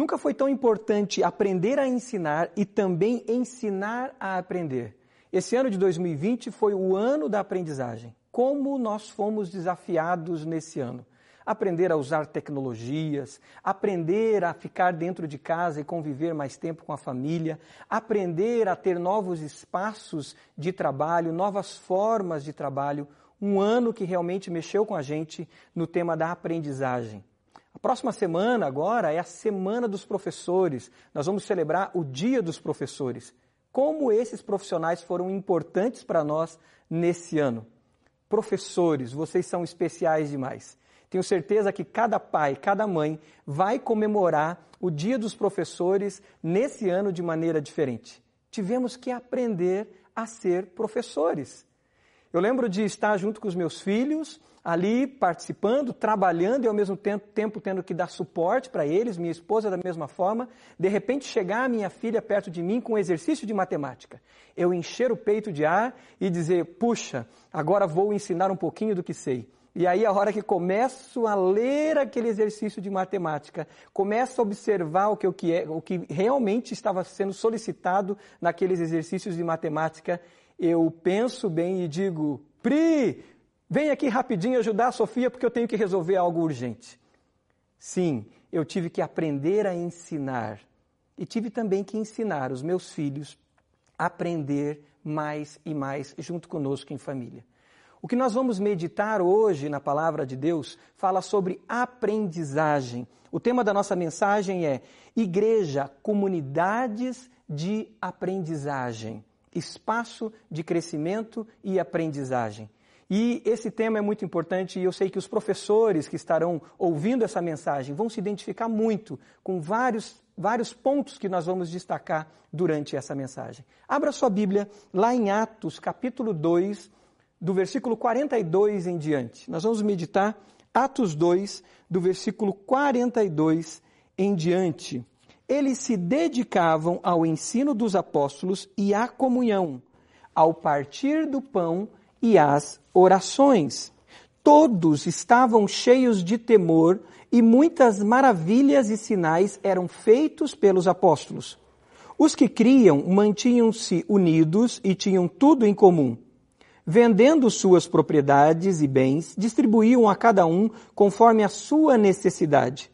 Nunca foi tão importante aprender a ensinar e também ensinar a aprender. Esse ano de 2020 foi o ano da aprendizagem. Como nós fomos desafiados nesse ano? Aprender a usar tecnologias, aprender a ficar dentro de casa e conviver mais tempo com a família, aprender a ter novos espaços de trabalho, novas formas de trabalho. Um ano que realmente mexeu com a gente no tema da aprendizagem. A próxima semana, agora, é a Semana dos Professores. Nós vamos celebrar o Dia dos Professores. Como esses profissionais foram importantes para nós nesse ano. Professores, vocês são especiais demais. Tenho certeza que cada pai, cada mãe vai comemorar o Dia dos Professores nesse ano de maneira diferente. Tivemos que aprender a ser professores. Eu lembro de estar junto com os meus filhos ali participando, trabalhando e ao mesmo tempo, tendo que dar suporte para eles, minha esposa da mesma forma, de repente chegar a minha filha perto de mim com um exercício de matemática. Eu encher o peito de ar e dizer, puxa, agora vou ensinar um pouquinho do que sei. E aí, a hora que começo a ler aquele exercício de matemática, começo a observar o que, o que, é, o que realmente estava sendo solicitado naqueles exercícios de matemática, eu penso bem e digo, Pri, Vem aqui rapidinho ajudar a Sofia porque eu tenho que resolver algo urgente. Sim, eu tive que aprender a ensinar. E tive também que ensinar os meus filhos a aprender mais e mais junto conosco em família. O que nós vamos meditar hoje na palavra de Deus fala sobre aprendizagem. O tema da nossa mensagem é Igreja, comunidades de aprendizagem, espaço de crescimento e aprendizagem. E esse tema é muito importante e eu sei que os professores que estarão ouvindo essa mensagem vão se identificar muito com vários, vários pontos que nós vamos destacar durante essa mensagem. Abra sua Bíblia lá em Atos, capítulo 2, do versículo 42 em diante. Nós vamos meditar Atos 2, do versículo 42 em diante. Eles se dedicavam ao ensino dos apóstolos e à comunhão, ao partir do pão e às orações. Todos estavam cheios de temor e muitas maravilhas e sinais eram feitos pelos apóstolos. Os que criam mantinham-se unidos e tinham tudo em comum. Vendendo suas propriedades e bens, distribuíam a cada um conforme a sua necessidade.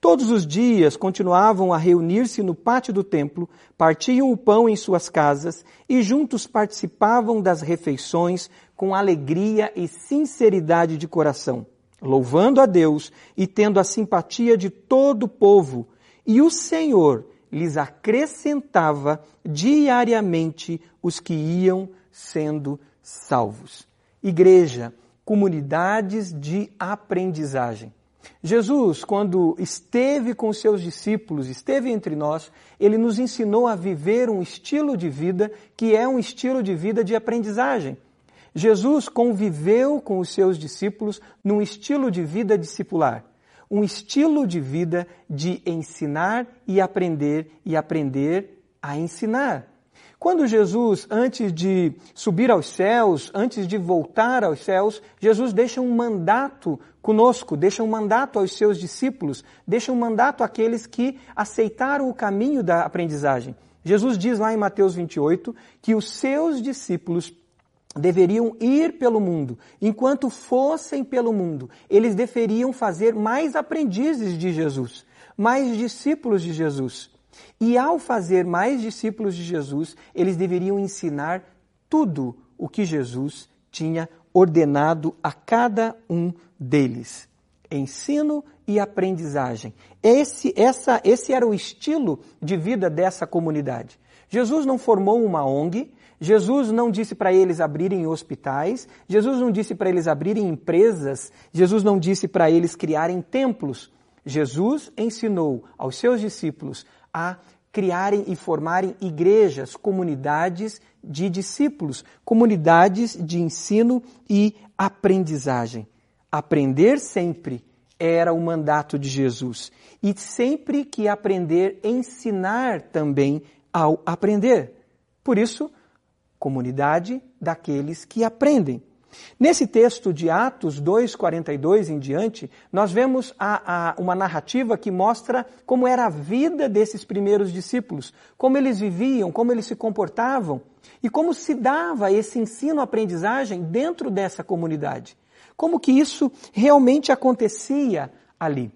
Todos os dias continuavam a reunir-se no pátio do templo, partiam o pão em suas casas e juntos participavam das refeições com alegria e sinceridade de coração, louvando a Deus e tendo a simpatia de todo o povo. E o Senhor lhes acrescentava diariamente os que iam sendo salvos. Igreja, comunidades de aprendizagem. Jesus, quando esteve com seus discípulos, esteve entre nós, ele nos ensinou a viver um estilo de vida que é um estilo de vida de aprendizagem. Jesus conviveu com os seus discípulos num estilo de vida discipular, um estilo de vida de ensinar e aprender e aprender a ensinar. Quando Jesus, antes de subir aos céus, antes de voltar aos céus, Jesus deixa um mandato conosco, deixa um mandato aos seus discípulos, deixa um mandato àqueles que aceitaram o caminho da aprendizagem. Jesus diz lá em Mateus 28 que os seus discípulos deveriam ir pelo mundo. Enquanto fossem pelo mundo, eles deveriam fazer mais aprendizes de Jesus, mais discípulos de Jesus. E ao fazer mais discípulos de Jesus, eles deveriam ensinar tudo o que Jesus tinha ordenado a cada um deles. Ensino e aprendizagem. Esse, essa, esse era o estilo de vida dessa comunidade. Jesus não formou uma ONG, Jesus não disse para eles abrirem hospitais, Jesus não disse para eles abrirem empresas, Jesus não disse para eles criarem templos. Jesus ensinou aos seus discípulos a criarem e formarem igrejas, comunidades de discípulos, comunidades de ensino e aprendizagem. Aprender sempre era o mandato de Jesus. E sempre que aprender, ensinar também ao aprender. Por isso, comunidade daqueles que aprendem. Nesse texto de Atos 2,42 em diante, nós vemos a, a, uma narrativa que mostra como era a vida desses primeiros discípulos, como eles viviam, como eles se comportavam e como se dava esse ensino-aprendizagem dentro dessa comunidade. Como que isso realmente acontecia ali.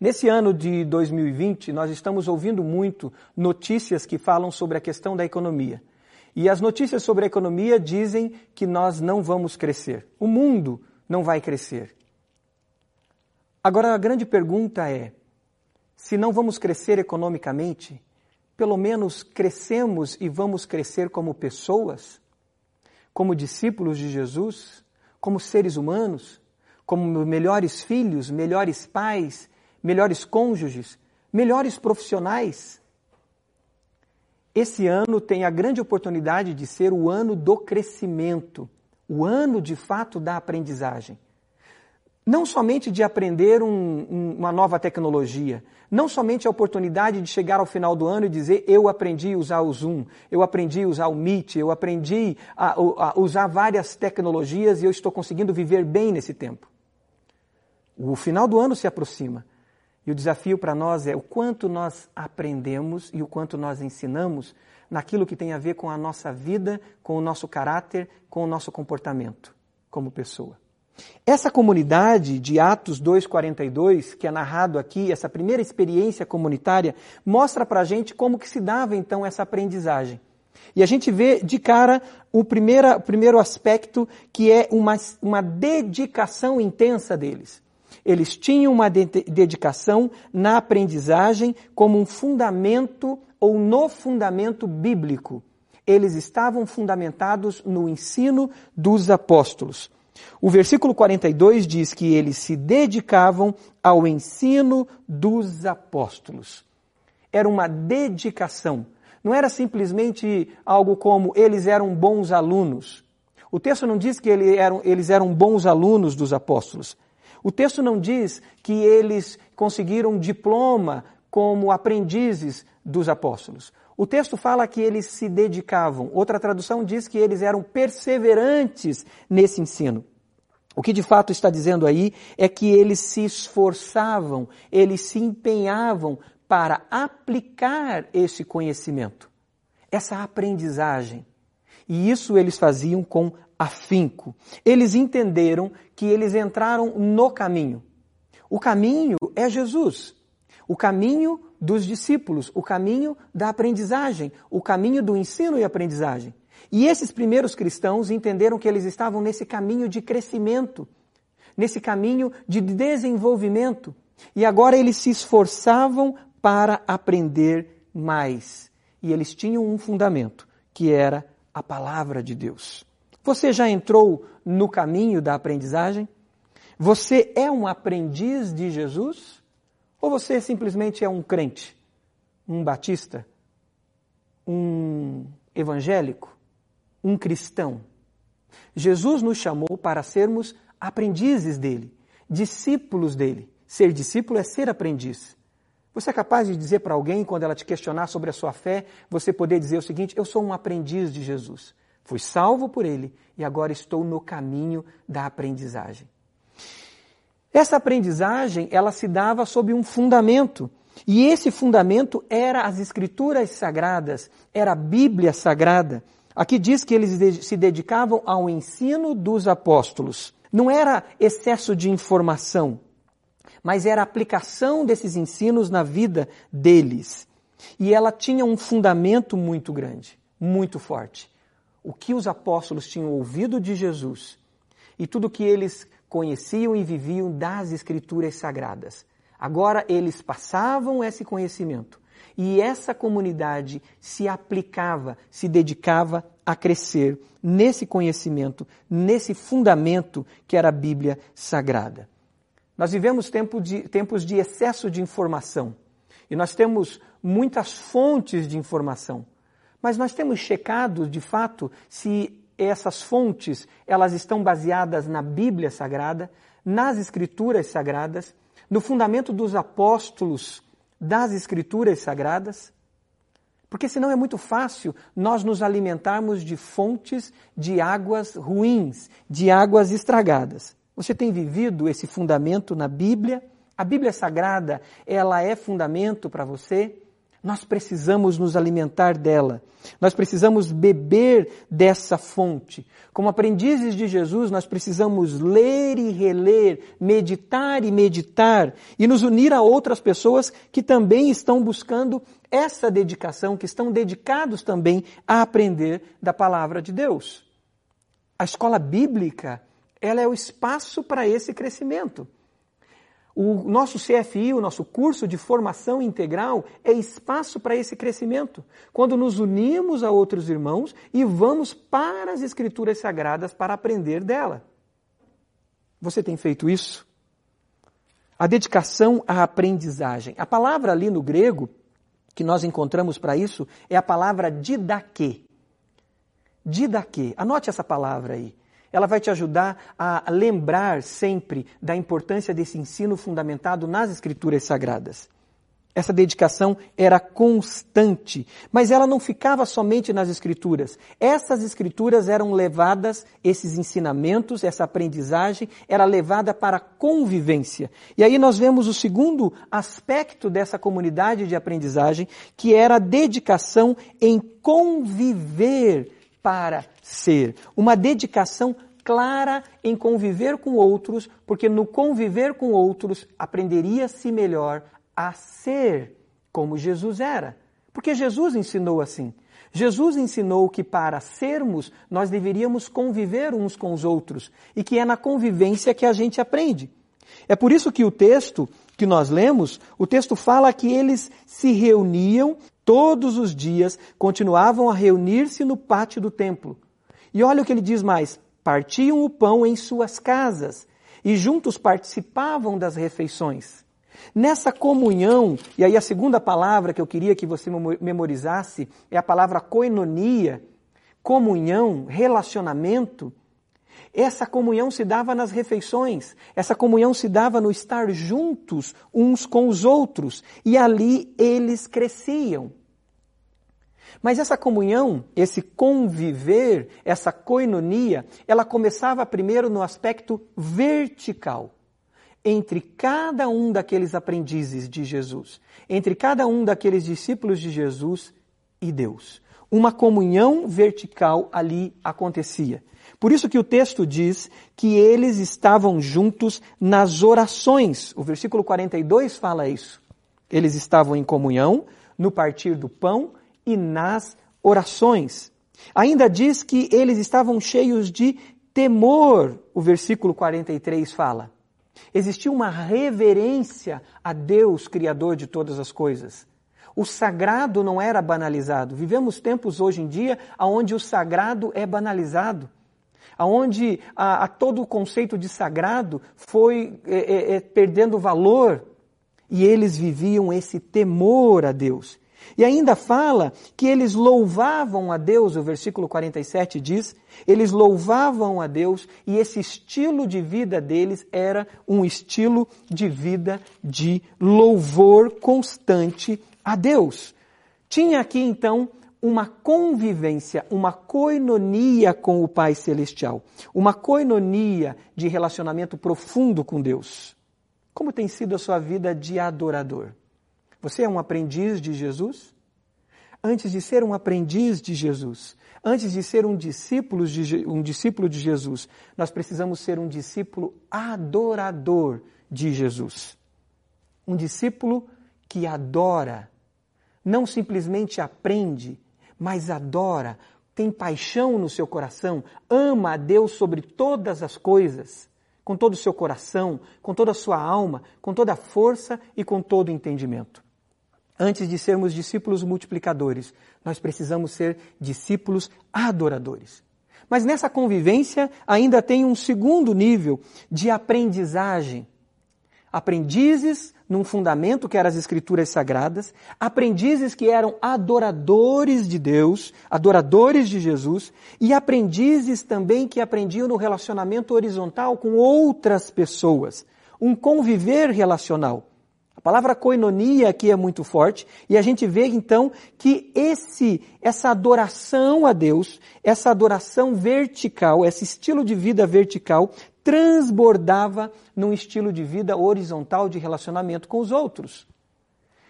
Nesse ano de 2020, nós estamos ouvindo muito notícias que falam sobre a questão da economia. E as notícias sobre a economia dizem que nós não vamos crescer. O mundo não vai crescer. Agora, a grande pergunta é: se não vamos crescer economicamente, pelo menos crescemos e vamos crescer como pessoas, como discípulos de Jesus, como seres humanos, como melhores filhos, melhores pais, melhores cônjuges, melhores profissionais. Esse ano tem a grande oportunidade de ser o ano do crescimento, o ano de fato da aprendizagem. Não somente de aprender um, um, uma nova tecnologia, não somente a oportunidade de chegar ao final do ano e dizer eu aprendi a usar o Zoom, eu aprendi a usar o Meet, eu aprendi a, a usar várias tecnologias e eu estou conseguindo viver bem nesse tempo. O final do ano se aproxima. E o desafio para nós é o quanto nós aprendemos e o quanto nós ensinamos naquilo que tem a ver com a nossa vida, com o nosso caráter, com o nosso comportamento como pessoa. Essa comunidade de Atos 2,42, que é narrado aqui, essa primeira experiência comunitária, mostra para a gente como que se dava então essa aprendizagem. E a gente vê de cara o primeiro, o primeiro aspecto, que é uma, uma dedicação intensa deles. Eles tinham uma dedicação na aprendizagem como um fundamento ou no fundamento bíblico. Eles estavam fundamentados no ensino dos apóstolos. O versículo 42 diz que eles se dedicavam ao ensino dos apóstolos. Era uma dedicação. Não era simplesmente algo como eles eram bons alunos. O texto não diz que eles eram, bons alunos dos apóstolos. O texto não diz que eles conseguiram diploma como aprendizes dos apóstolos. O texto fala que eles se dedicavam. Outra tradução diz que eles eram perseverantes nesse ensino. O que de fato está dizendo aí é que eles se esforçavam, eles se empenhavam para aplicar esse conhecimento, essa aprendizagem. E isso eles faziam com afinco. Eles entenderam que eles entraram no caminho. O caminho é Jesus. O caminho dos discípulos, o caminho da aprendizagem, o caminho do ensino e aprendizagem. E esses primeiros cristãos entenderam que eles estavam nesse caminho de crescimento, nesse caminho de desenvolvimento. E agora eles se esforçavam para aprender mais. E eles tinham um fundamento, que era a palavra de Deus. Você já entrou no caminho da aprendizagem? Você é um aprendiz de Jesus? Ou você simplesmente é um crente, um batista, um evangélico, um cristão? Jesus nos chamou para sermos aprendizes dele, discípulos dele. Ser discípulo é ser aprendiz. Você é capaz de dizer para alguém, quando ela te questionar sobre a sua fé, você poder dizer o seguinte: Eu sou um aprendiz de Jesus. Fui salvo por ele e agora estou no caminho da aprendizagem. Essa aprendizagem, ela se dava sob um fundamento. E esse fundamento era as escrituras sagradas, era a Bíblia sagrada. Aqui diz que eles se dedicavam ao ensino dos apóstolos. Não era excesso de informação, mas era a aplicação desses ensinos na vida deles. E ela tinha um fundamento muito grande, muito forte o que os apóstolos tinham ouvido de Jesus e tudo o que eles conheciam e viviam das Escrituras Sagradas. Agora eles passavam esse conhecimento e essa comunidade se aplicava, se dedicava a crescer nesse conhecimento, nesse fundamento que era a Bíblia Sagrada. Nós vivemos tempo de, tempos de excesso de informação e nós temos muitas fontes de informação. Mas nós temos checado, de fato, se essas fontes elas estão baseadas na Bíblia Sagrada, nas Escrituras Sagradas, no fundamento dos apóstolos das Escrituras Sagradas. Porque senão é muito fácil nós nos alimentarmos de fontes de águas ruins, de águas estragadas. Você tem vivido esse fundamento na Bíblia? A Bíblia Sagrada, ela é fundamento para você? Nós precisamos nos alimentar dela. Nós precisamos beber dessa fonte. Como aprendizes de Jesus, nós precisamos ler e reler, meditar e meditar e nos unir a outras pessoas que também estão buscando essa dedicação, que estão dedicados também a aprender da palavra de Deus. A escola bíblica, ela é o espaço para esse crescimento. O nosso CFI, o nosso curso de formação integral, é espaço para esse crescimento. Quando nos unimos a outros irmãos e vamos para as Escrituras Sagradas para aprender dela. Você tem feito isso? A dedicação à aprendizagem. A palavra ali no grego que nós encontramos para isso é a palavra didaquê. Didaquê. Anote essa palavra aí. Ela vai te ajudar a lembrar sempre da importância desse ensino fundamentado nas Escrituras Sagradas. Essa dedicação era constante, mas ela não ficava somente nas Escrituras. Essas Escrituras eram levadas, esses ensinamentos, essa aprendizagem, era levada para a convivência. E aí nós vemos o segundo aspecto dessa comunidade de aprendizagem, que era a dedicação em conviver para ser. Uma dedicação clara em conviver com outros, porque no conviver com outros aprenderia-se melhor a ser como Jesus era. Porque Jesus ensinou assim. Jesus ensinou que para sermos, nós deveríamos conviver uns com os outros e que é na convivência que a gente aprende. É por isso que o texto que nós lemos, o texto fala que eles se reuniam todos os dias, continuavam a reunir-se no pátio do templo. E olha o que ele diz mais: partiam o pão em suas casas e juntos participavam das refeições. Nessa comunhão, e aí a segunda palavra que eu queria que você memorizasse é a palavra koinonia, comunhão, relacionamento. Essa comunhão se dava nas refeições, essa comunhão se dava no estar juntos uns com os outros, e ali eles cresciam. Mas essa comunhão, esse conviver, essa coinonia, ela começava primeiro no aspecto vertical. Entre cada um daqueles aprendizes de Jesus, entre cada um daqueles discípulos de Jesus e Deus. Uma comunhão vertical ali acontecia. Por isso que o texto diz que eles estavam juntos nas orações. O versículo 42 fala isso. Eles estavam em comunhão no partir do pão e nas orações. Ainda diz que eles estavam cheios de temor, o versículo 43 fala. Existia uma reverência a Deus, Criador de todas as coisas. O sagrado não era banalizado. Vivemos tempos hoje em dia onde o sagrado é banalizado, onde a, a todo o conceito de sagrado foi é, é, é, perdendo valor e eles viviam esse temor a Deus. E ainda fala que eles louvavam a Deus, o versículo 47 diz, eles louvavam a Deus e esse estilo de vida deles era um estilo de vida de louvor constante a Deus. Tinha aqui então uma convivência, uma coinonia com o Pai Celestial, uma coinonia de relacionamento profundo com Deus. Como tem sido a sua vida de adorador? Você é um aprendiz de Jesus? Antes de ser um aprendiz de Jesus, antes de ser um discípulo de, um discípulo de Jesus, nós precisamos ser um discípulo adorador de Jesus. Um discípulo que adora, não simplesmente aprende, mas adora, tem paixão no seu coração, ama a Deus sobre todas as coisas, com todo o seu coração, com toda a sua alma, com toda a força e com todo o entendimento. Antes de sermos discípulos multiplicadores, nós precisamos ser discípulos adoradores. Mas nessa convivência ainda tem um segundo nível de aprendizagem. Aprendizes num fundamento que eram as escrituras sagradas, aprendizes que eram adoradores de Deus, adoradores de Jesus, e aprendizes também que aprendiam no relacionamento horizontal com outras pessoas, um conviver relacional. A palavra koinonia aqui é muito forte e a gente vê então que esse essa adoração a Deus, essa adoração vertical, esse estilo de vida vertical transbordava num estilo de vida horizontal de relacionamento com os outros.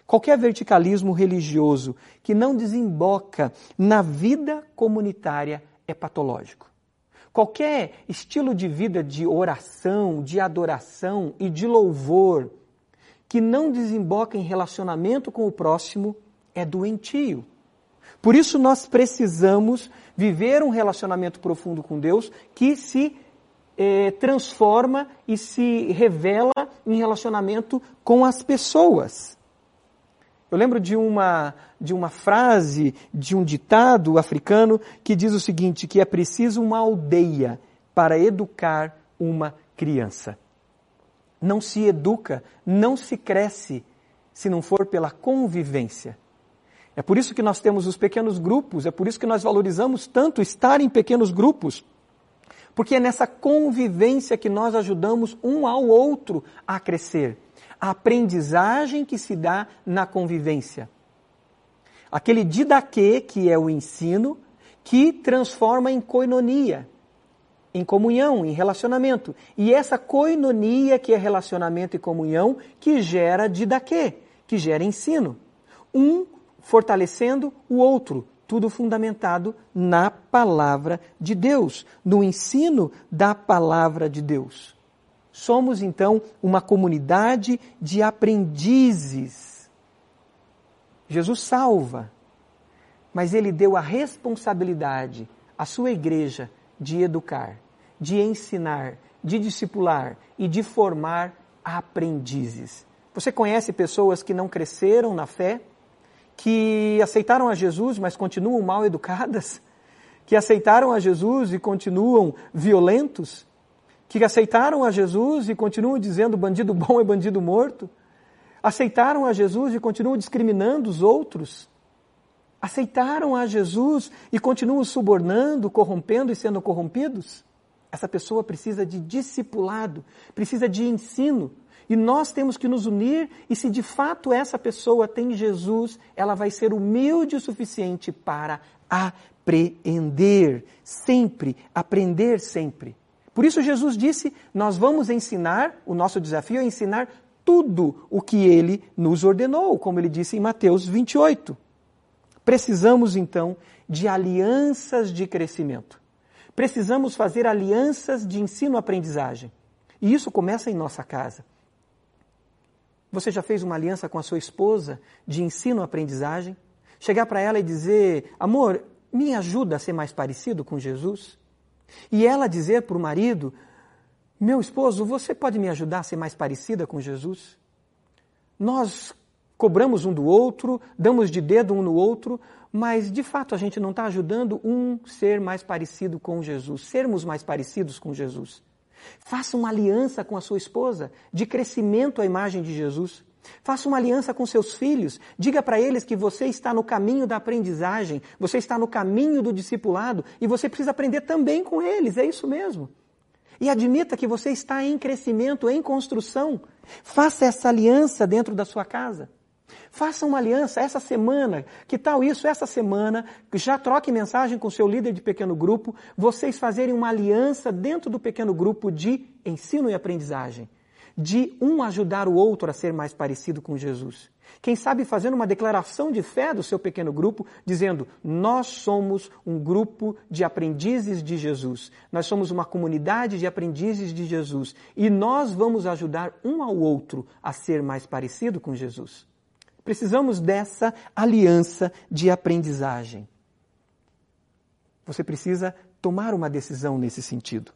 Qualquer verticalismo religioso que não desemboca na vida comunitária é patológico. Qualquer estilo de vida de oração, de adoração e de louvor que não desemboca em relacionamento com o próximo é doentio. Por isso nós precisamos viver um relacionamento profundo com Deus que se eh, transforma e se revela em relacionamento com as pessoas. Eu lembro de uma, de uma frase, de um ditado africano que diz o seguinte: que é preciso uma aldeia para educar uma criança. Não se educa, não se cresce se não for pela convivência. É por isso que nós temos os pequenos grupos, é por isso que nós valorizamos tanto estar em pequenos grupos. Porque é nessa convivência que nós ajudamos um ao outro a crescer a aprendizagem que se dá na convivência. Aquele didaquê, que é o ensino, que transforma em koinonia, em comunhão, em relacionamento. E essa koinonia, que é relacionamento e comunhão, que gera didaquê, que gera ensino. Um fortalecendo o outro, tudo fundamentado na palavra de Deus, no ensino da palavra de Deus. Somos então uma comunidade de aprendizes. Jesus salva, mas ele deu a responsabilidade à sua igreja de educar, de ensinar, de discipular e de formar aprendizes. Você conhece pessoas que não cresceram na fé, que aceitaram a Jesus, mas continuam mal educadas, que aceitaram a Jesus e continuam violentos, que aceitaram a Jesus e continuam dizendo bandido bom é bandido morto, aceitaram a Jesus e continuam discriminando os outros, aceitaram a Jesus e continuam subornando, corrompendo e sendo corrompidos, essa pessoa precisa de discipulado, precisa de ensino. E nós temos que nos unir, e se de fato essa pessoa tem Jesus, ela vai ser humilde o suficiente para apreender sempre, aprender sempre. Por isso Jesus disse: Nós vamos ensinar, o nosso desafio é ensinar tudo o que ele nos ordenou, como ele disse em Mateus 28. Precisamos então de alianças de crescimento. Precisamos fazer alianças de ensino-aprendizagem. E isso começa em nossa casa. Você já fez uma aliança com a sua esposa de ensino-aprendizagem? Chegar para ela e dizer: Amor, me ajuda a ser mais parecido com Jesus? E ela dizer para o marido: Meu esposo, você pode me ajudar a ser mais parecida com Jesus? Nós cobramos um do outro, damos de dedo um no outro, mas de fato a gente não está ajudando um ser mais parecido com Jesus, sermos mais parecidos com Jesus. Faça uma aliança com a sua esposa de crescimento à imagem de Jesus. Faça uma aliança com seus filhos. Diga para eles que você está no caminho da aprendizagem, você está no caminho do discipulado e você precisa aprender também com eles. É isso mesmo. E admita que você está em crescimento, em construção. Faça essa aliança dentro da sua casa. Faça uma aliança essa semana. Que tal isso? Essa semana, já troque mensagem com seu líder de pequeno grupo, vocês fazerem uma aliança dentro do pequeno grupo de ensino e aprendizagem de um ajudar o outro a ser mais parecido com Jesus. Quem sabe fazendo uma declaração de fé do seu pequeno grupo, dizendo: Nós somos um grupo de aprendizes de Jesus, nós somos uma comunidade de aprendizes de Jesus e nós vamos ajudar um ao outro a ser mais parecido com Jesus. Precisamos dessa aliança de aprendizagem. Você precisa tomar uma decisão nesse sentido.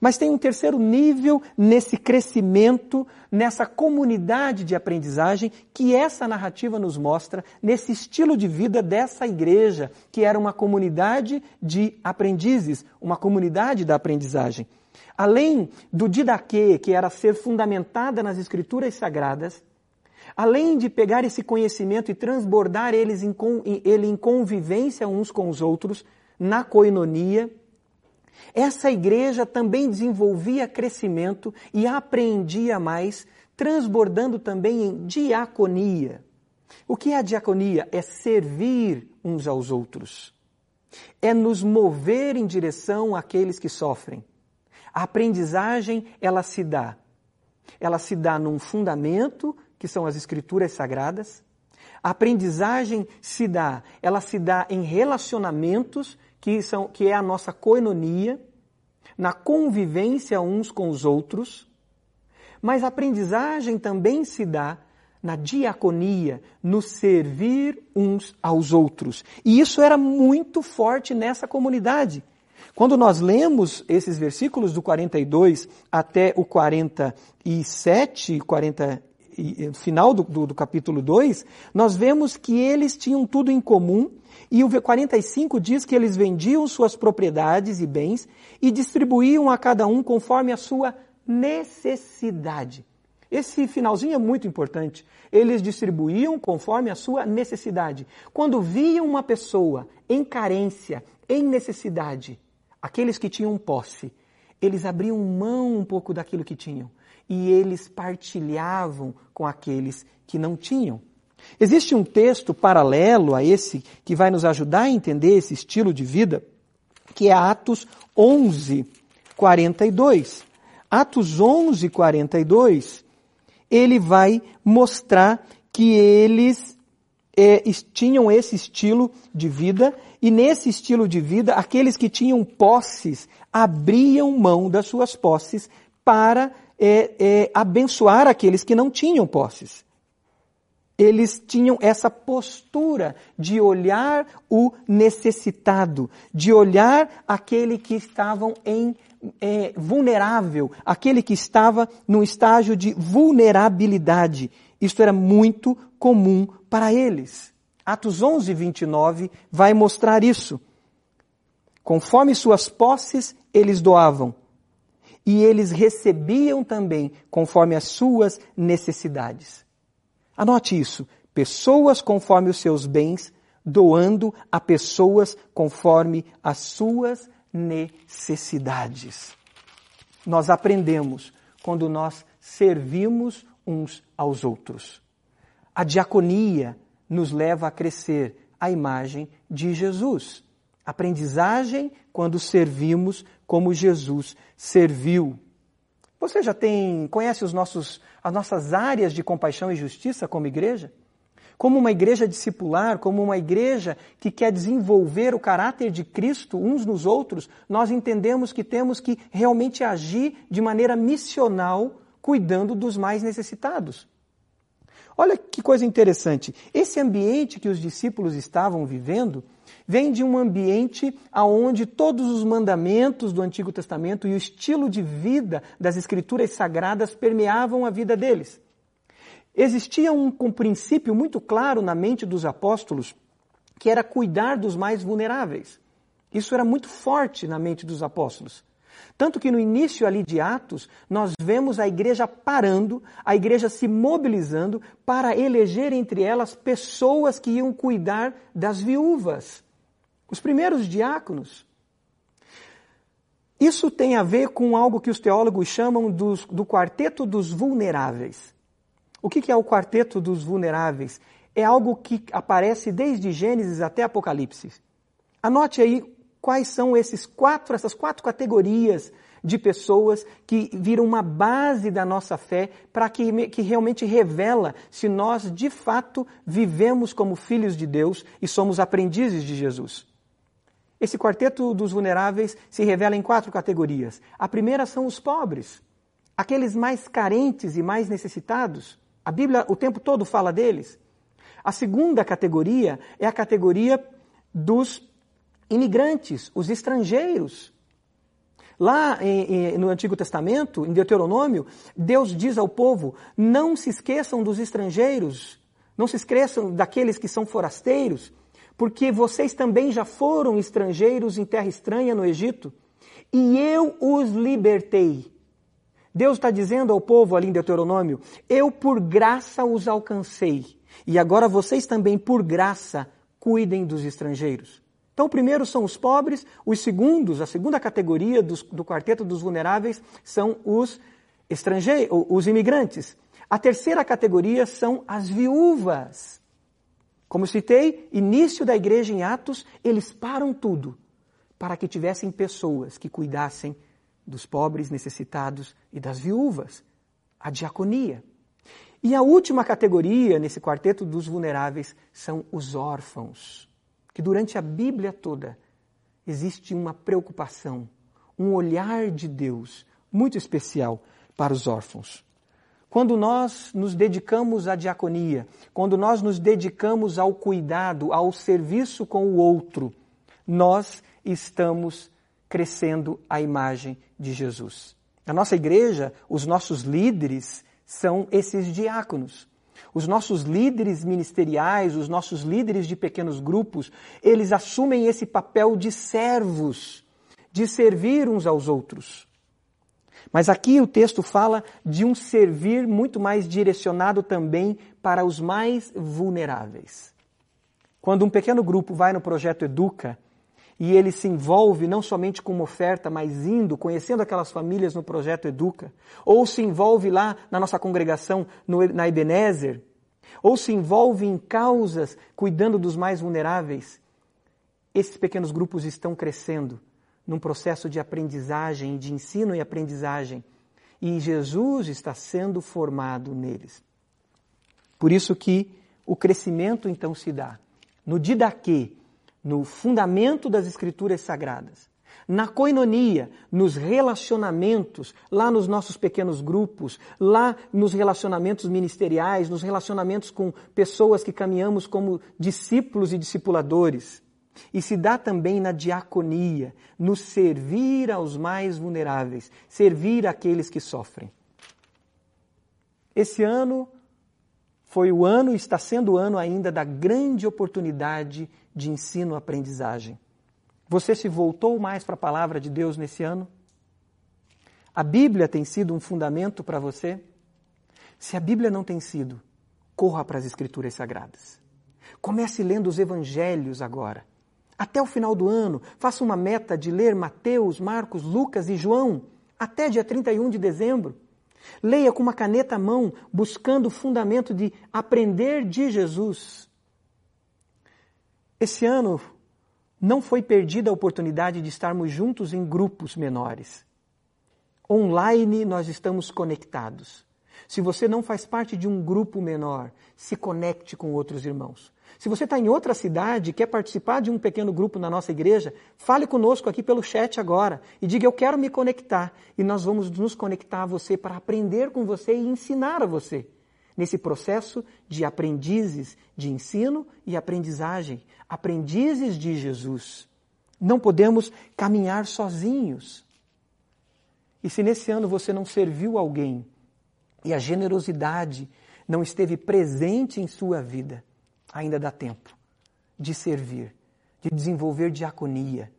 Mas tem um terceiro nível nesse crescimento, nessa comunidade de aprendizagem que essa narrativa nos mostra, nesse estilo de vida dessa igreja, que era uma comunidade de aprendizes, uma comunidade da aprendizagem. Além do didaquê, que era ser fundamentada nas escrituras sagradas, além de pegar esse conhecimento e transbordar eles em, ele em convivência uns com os outros, na coinonia, essa igreja também desenvolvia crescimento e aprendia mais transbordando também em diaconia. O que é a diaconia? É servir uns aos outros. É nos mover em direção àqueles que sofrem. A aprendizagem, ela se dá. Ela se dá num fundamento, que são as escrituras sagradas. A aprendizagem se dá, ela se dá em relacionamentos, que, são, que é a nossa coenonia, na convivência uns com os outros. Mas a aprendizagem também se dá na diaconia, no servir uns aos outros. E isso era muito forte nessa comunidade. Quando nós lemos esses versículos do 42 até o 47, 40, final do, do, do capítulo 2, nós vemos que eles tinham tudo em comum e o 45 diz que eles vendiam suas propriedades e bens e distribuíam a cada um conforme a sua necessidade. Esse finalzinho é muito importante. Eles distribuíam conforme a sua necessidade. Quando viam uma pessoa em carência, em necessidade, aqueles que tinham posse, eles abriam mão um pouco daquilo que tinham e eles partilhavam com aqueles que não tinham. Existe um texto paralelo a esse que vai nos ajudar a entender esse estilo de vida, que é Atos 11, 42. Atos 11, 42 ele vai mostrar que eles é, tinham esse estilo de vida e nesse estilo de vida, aqueles que tinham posses abriam mão das suas posses para é, é, abençoar aqueles que não tinham posses. Eles tinham essa postura de olhar o necessitado, de olhar aquele que estavam em é, vulnerável, aquele que estava num estágio de vulnerabilidade. Isto era muito comum para eles. Atos 11, 29 vai mostrar isso. Conforme suas posses, eles doavam. E eles recebiam também conforme as suas necessidades. Anote isso. Pessoas conforme os seus bens, doando a pessoas conforme as suas necessidades. Nós aprendemos quando nós servimos uns aos outros. A diaconia nos leva a crescer a imagem de Jesus. Aprendizagem quando servimos como Jesus serviu. Você já tem, conhece os nossos, as nossas áreas de compaixão e justiça como igreja? como uma igreja discipular, como uma igreja que quer desenvolver o caráter de Cristo uns nos outros, nós entendemos que temos que realmente agir de maneira missional, cuidando dos mais necessitados. Olha que coisa interessante. Esse ambiente que os discípulos estavam vivendo vem de um ambiente aonde todos os mandamentos do Antigo Testamento e o estilo de vida das escrituras sagradas permeavam a vida deles. Existia um, um princípio muito claro na mente dos apóstolos, que era cuidar dos mais vulneráveis. Isso era muito forte na mente dos apóstolos. Tanto que no início ali de Atos, nós vemos a igreja parando, a igreja se mobilizando para eleger entre elas pessoas que iam cuidar das viúvas. Os primeiros diáconos. Isso tem a ver com algo que os teólogos chamam dos, do quarteto dos vulneráveis. O que é o quarteto dos vulneráveis? É algo que aparece desde Gênesis até Apocalipse. Anote aí quais são esses quatro, essas quatro categorias de pessoas que viram uma base da nossa fé para que, que realmente revela se nós de fato vivemos como filhos de Deus e somos aprendizes de Jesus. Esse quarteto dos vulneráveis se revela em quatro categorias. A primeira são os pobres, aqueles mais carentes e mais necessitados. A Bíblia o tempo todo fala deles. A segunda categoria é a categoria dos imigrantes, os estrangeiros. Lá em, em, no Antigo Testamento, em Deuteronômio, Deus diz ao povo: não se esqueçam dos estrangeiros, não se esqueçam daqueles que são forasteiros, porque vocês também já foram estrangeiros em terra estranha no Egito, e eu os libertei. Deus está dizendo ao povo ali em Deuteronômio: Eu por graça os alcancei. E agora vocês também, por graça, cuidem dos estrangeiros. Então, o primeiro são os pobres, os segundos, a segunda categoria dos, do quarteto dos vulneráveis são os estrangeiros, os imigrantes. A terceira categoria são as viúvas. Como citei, início da igreja em Atos, eles param tudo para que tivessem pessoas que cuidassem dos pobres necessitados e das viúvas, a diaconia. E a última categoria nesse quarteto dos vulneráveis são os órfãos, que durante a Bíblia toda existe uma preocupação, um olhar de Deus muito especial para os órfãos. Quando nós nos dedicamos à diaconia, quando nós nos dedicamos ao cuidado, ao serviço com o outro, nós estamos crescendo a imagem de Jesus. Na nossa igreja, os nossos líderes são esses diáconos. Os nossos líderes ministeriais, os nossos líderes de pequenos grupos, eles assumem esse papel de servos, de servir uns aos outros. Mas aqui o texto fala de um servir muito mais direcionado também para os mais vulneráveis. Quando um pequeno grupo vai no projeto Educa e ele se envolve não somente com uma oferta, mas indo, conhecendo aquelas famílias no projeto Educa, ou se envolve lá na nossa congregação no, na Ebenezer, ou se envolve em causas cuidando dos mais vulneráveis, esses pequenos grupos estão crescendo num processo de aprendizagem, de ensino e aprendizagem, e Jesus está sendo formado neles. Por isso que o crescimento então se dá no didaquê, no fundamento das escrituras sagradas, na coinonia, nos relacionamentos, lá nos nossos pequenos grupos, lá nos relacionamentos ministeriais, nos relacionamentos com pessoas que caminhamos como discípulos e discipuladores. E se dá também na diaconia, no servir aos mais vulneráveis, servir aqueles que sofrem. Esse ano foi o ano e está sendo o ano ainda da grande oportunidade de ensino-aprendizagem. Você se voltou mais para a palavra de Deus nesse ano? A Bíblia tem sido um fundamento para você? Se a Bíblia não tem sido, corra para as Escrituras Sagradas. Comece lendo os Evangelhos agora. Até o final do ano, faça uma meta de ler Mateus, Marcos, Lucas e João até dia 31 de dezembro. Leia com uma caneta à mão, buscando o fundamento de aprender de Jesus. Esse ano não foi perdida a oportunidade de estarmos juntos em grupos menores. Online nós estamos conectados. Se você não faz parte de um grupo menor, se conecte com outros irmãos. Se você está em outra cidade e quer participar de um pequeno grupo na nossa igreja, fale conosco aqui pelo chat agora e diga: Eu quero me conectar. E nós vamos nos conectar a você para aprender com você e ensinar a você. Nesse processo de aprendizes de ensino e aprendizagem, aprendizes de Jesus. Não podemos caminhar sozinhos. E se nesse ano você não serviu alguém e a generosidade não esteve presente em sua vida, ainda dá tempo de servir, de desenvolver diaconia,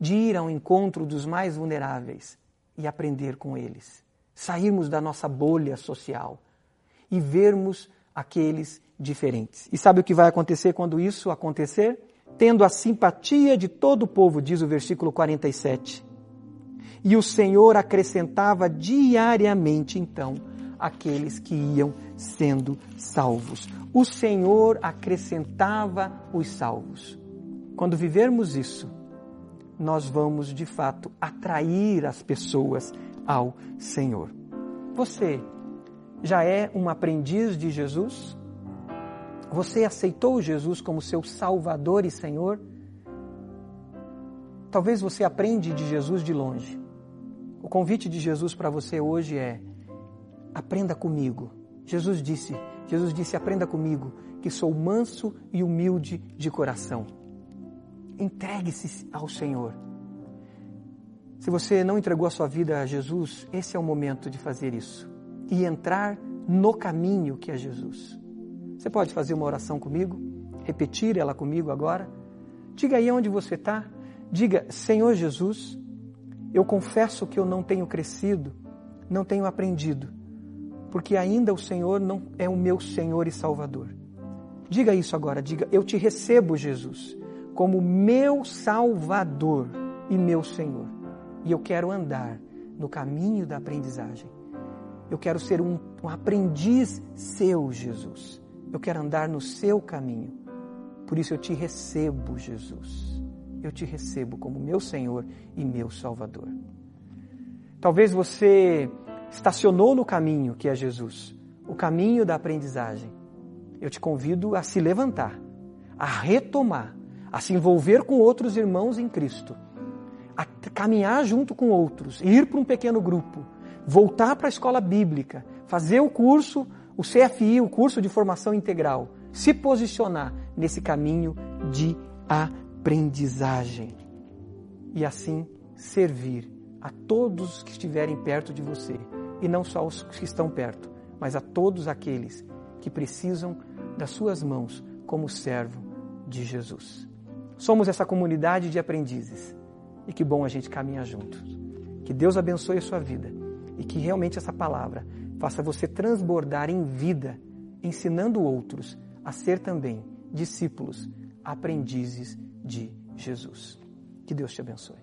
de ir ao encontro dos mais vulneráveis e aprender com eles. Sairmos da nossa bolha social e vermos aqueles diferentes. E sabe o que vai acontecer quando isso acontecer? Tendo a simpatia de todo o povo, diz o versículo 47. E o Senhor acrescentava diariamente, então, aqueles que iam sendo salvos. O Senhor acrescentava os salvos. Quando vivermos isso, nós vamos de fato atrair as pessoas ao Senhor. Você já é um aprendiz de Jesus? Você aceitou Jesus como seu Salvador e Senhor? Talvez você aprende de Jesus de longe. O convite de Jesus para você hoje é: aprenda comigo. Jesus disse, Jesus disse, aprenda comigo, que sou manso e humilde de coração. Entregue-se ao Senhor. Se você não entregou a sua vida a Jesus, esse é o momento de fazer isso e entrar no caminho que é Jesus. Você pode fazer uma oração comigo? Repetir ela comigo agora? Diga aí onde você está. Diga, Senhor Jesus, eu confesso que eu não tenho crescido, não tenho aprendido porque ainda o Senhor não é o meu Senhor e Salvador. Diga isso agora, diga: Eu te recebo, Jesus, como meu Salvador e meu Senhor. E eu quero andar no caminho da aprendizagem. Eu quero ser um um aprendiz seu, Jesus. Eu quero andar no seu caminho. Por isso eu te recebo, Jesus. Eu te recebo como meu Senhor e meu Salvador. Talvez você estacionou no caminho que é Jesus, o caminho da aprendizagem. Eu te convido a se levantar, a retomar, a se envolver com outros irmãos em Cristo, a caminhar junto com outros, ir para um pequeno grupo, voltar para a escola bíblica, fazer o curso, o CFI, o curso de formação integral, se posicionar nesse caminho de aprendizagem e assim servir a todos que estiverem perto de você e não só os que estão perto, mas a todos aqueles que precisam das suas mãos como servo de Jesus. Somos essa comunidade de aprendizes e que bom a gente caminhar juntos. Que Deus abençoe a sua vida e que realmente essa palavra faça você transbordar em vida, ensinando outros a ser também discípulos, aprendizes de Jesus. Que Deus te abençoe.